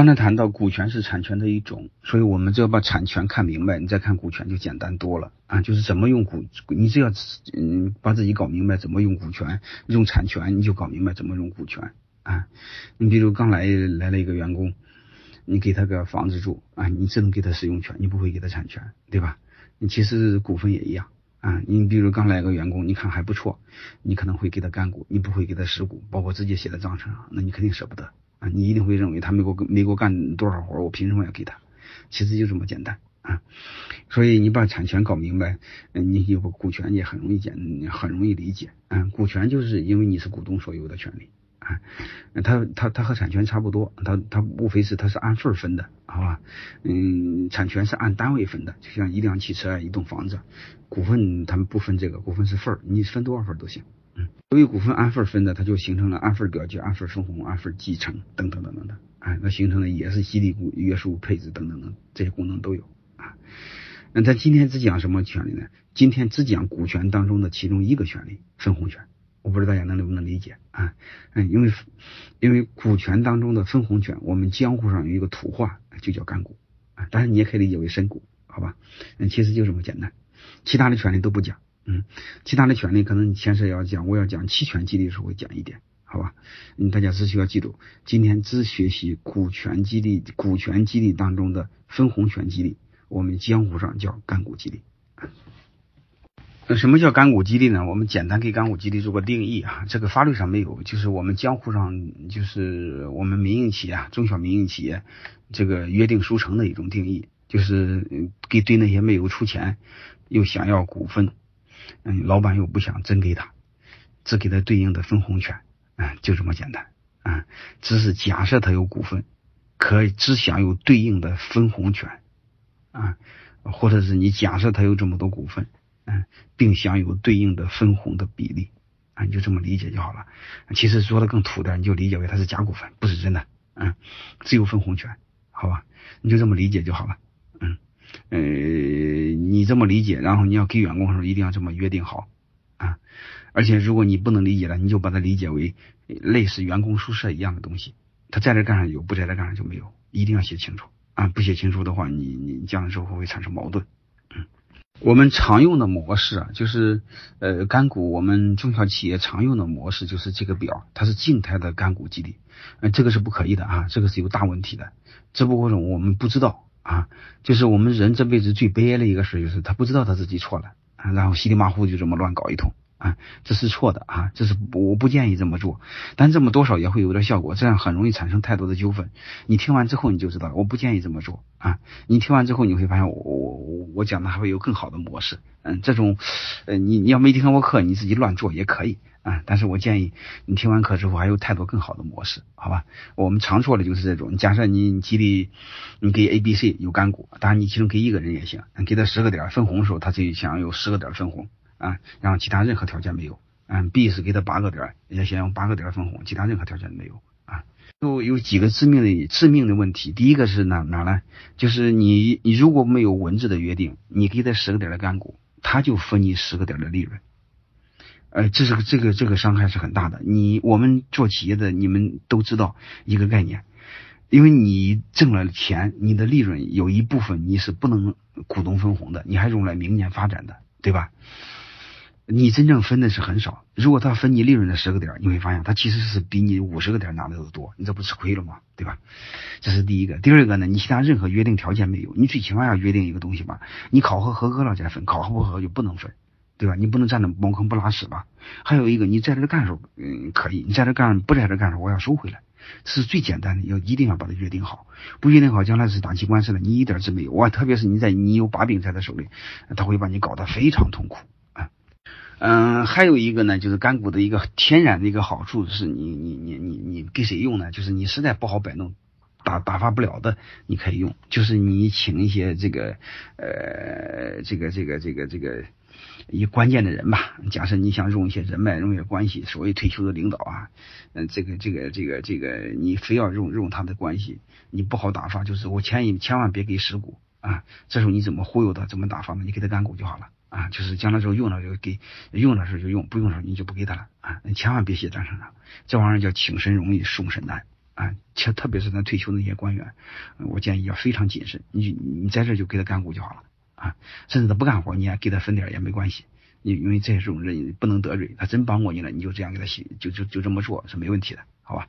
刚才谈到股权是产权的一种，所以我们只要把产权看明白，你再看股权就简单多了啊。就是怎么用股，你只要嗯把自己搞明白怎么用股权，用产权，你就搞明白怎么用股权啊。你比如刚来来了一个员工，你给他个房子住啊，你只能给他使用权，你不会给他产权，对吧？你其实股份也一样啊。你比如刚来个员工，你看还不错，你可能会给他干股，你不会给他实股，包括直接写在章程上，那你肯定舍不得。啊，你一定会认为他没给我没给我干多少活，我凭什么要给他？其实就这么简单啊。所以你把产权搞明白，你有个股权也很容易简，很容易理解。嗯，股权就是因为你是股东所有的权利啊。它它它和产权差不多，它它无非是它是按份分的，好吧？嗯，产权是按单位分的，就像一辆汽车、一栋房子，股份他们不分这个，股份是份儿，你分多少份都行。由于股份按份分的，它就形成了按份表决、按份分红、按份继承等等等等的，哎，那形成的也是激励、股约束、配置等等等这些功能都有啊。那咱今天只讲什么权利呢？今天只讲股权当中的其中一个权利——分红权。我不知道大家能不能理解啊？嗯，因为因为股权当中的分红权，我们江湖上有一个土话，就叫干股啊。当然你也可以理解为深股，好吧？嗯，其实就这么简单，其他的权利都不讲。嗯，其他的权利可能你牵涉要讲，我要讲期权激励的时候会讲一点，好吧？嗯，大家只需要记住，今天只学习股权激励，股权激励当中的分红权激励，我们江湖上叫干股激励。那什么叫干股激励呢？我们简单给干股激励做个定义啊，这个法律上没有，就是我们江湖上，就是我们民营企业、中小民营企业这个约定书成的一种定义，就是给对那些没有出钱又想要股份。嗯，老板又不想真给他，只给他对应的分红权，嗯，就这么简单，啊，只是假设他有股份，可以只享有对应的分红权，啊，或者是你假设他有这么多股份，嗯，并享有对应的分红的比例，啊，你就这么理解就好了。其实说的更土点，你就理解为他是假股份，不是真的，嗯，只有分红权，好吧，你就这么理解就好了。呃，你这么理解，然后你要给员工的时候一定要这么约定好啊。而且如果你不能理解了，你就把它理解为类似员工宿舍一样的东西，他在这干上有，不在这干上就没有，一定要写清楚啊。不写清楚的话，你你将来之后会产生矛盾。嗯，我们常用的模式啊，就是呃干股，我们中小企业常用的模式就是这个表，它是静态的干股激励，呃，这个是不可以的啊，这个是有大问题的，只不过是我们不知道。啊，就是我们人这辈子最悲哀的一个事，就是他不知道他自己错了，然后稀里马虎就这么乱搞一通。啊，这是错的啊，这是我不建议这么做，但这么多少也会有点效果，这样很容易产生太多的纠纷。你听完之后你就知道，我不建议这么做啊。你听完之后你会发现，我我我讲的还会有更好的模式，嗯，这种呃你你要没听过课，你自己乱做也可以。啊！但是我建议你听完课之后还有太多更好的模式，好吧？我们常做的就是这种。假设你激励你给 A、B、C 有干股，当然你其中给一个人也行，给他十个点分红的时候，他就想有十个点分红啊，然后其他任何条件没有。嗯，B 是给他八个点，也想用八个点分红，其他任何条件没有啊。就有几个致命的致命的问题，第一个是哪哪呢？就是你你如果没有文字的约定，你给他十个点的干股，他就分你十个点的利润。呃，这是个这个这个伤害是很大的。你我们做企业的，你们都知道一个概念，因为你挣了钱，你的利润有一部分你是不能股东分红的，你还用来明年发展的，对吧？你真正分的是很少。如果他分你利润的十个点，你会发现他其实是比你五十个点拿的都多，你这不吃亏了吗？对吧？这是第一个。第二个呢，你其他任何约定条件没有，你最起码要约定一个东西吧？你考核合格了再分，考核不合格就不能分。对吧？你不能站着茅坑不拉屎吧？还有一个，你在这干时候，嗯，可以；你在这干，不在这干时候，我要收回来。这是最简单的，要一定要把它约定好。不约定好，将来是打起官司来，你一点儿没有。哇，特别是你在你有把柄在他手里，他会把你搞得非常痛苦。嗯，还有一个呢，就是干股的一个天然的一个好处是，你你你你你给谁用呢？就是你实在不好摆弄，打打发不了的，你可以用。就是你请一些这个呃，这个这个这个这个。一关键的人吧，假设你想用一些人脉、用一些关系，所谓退休的领导啊，嗯，这个、这个、这个、这个，你非要用用他的关系，你不好打发，就是我建议千万别给实股啊，这时候你怎么忽悠他，怎么打发呢？你给他干股就好了啊，就是将来时候用了就给，用的时候就用，不用的时候你就不给他了啊，你千万别写账上，这玩意儿叫请神容易送神难。啊，且特别是咱退休那些官员，我建议要非常谨慎。你你在这就给他干股就好了啊，甚至他不干活，你也给他分点也没关系。因因为这种人不能得罪，他真帮过你了，你就这样给他写，就就就这么做是没问题的，好吧？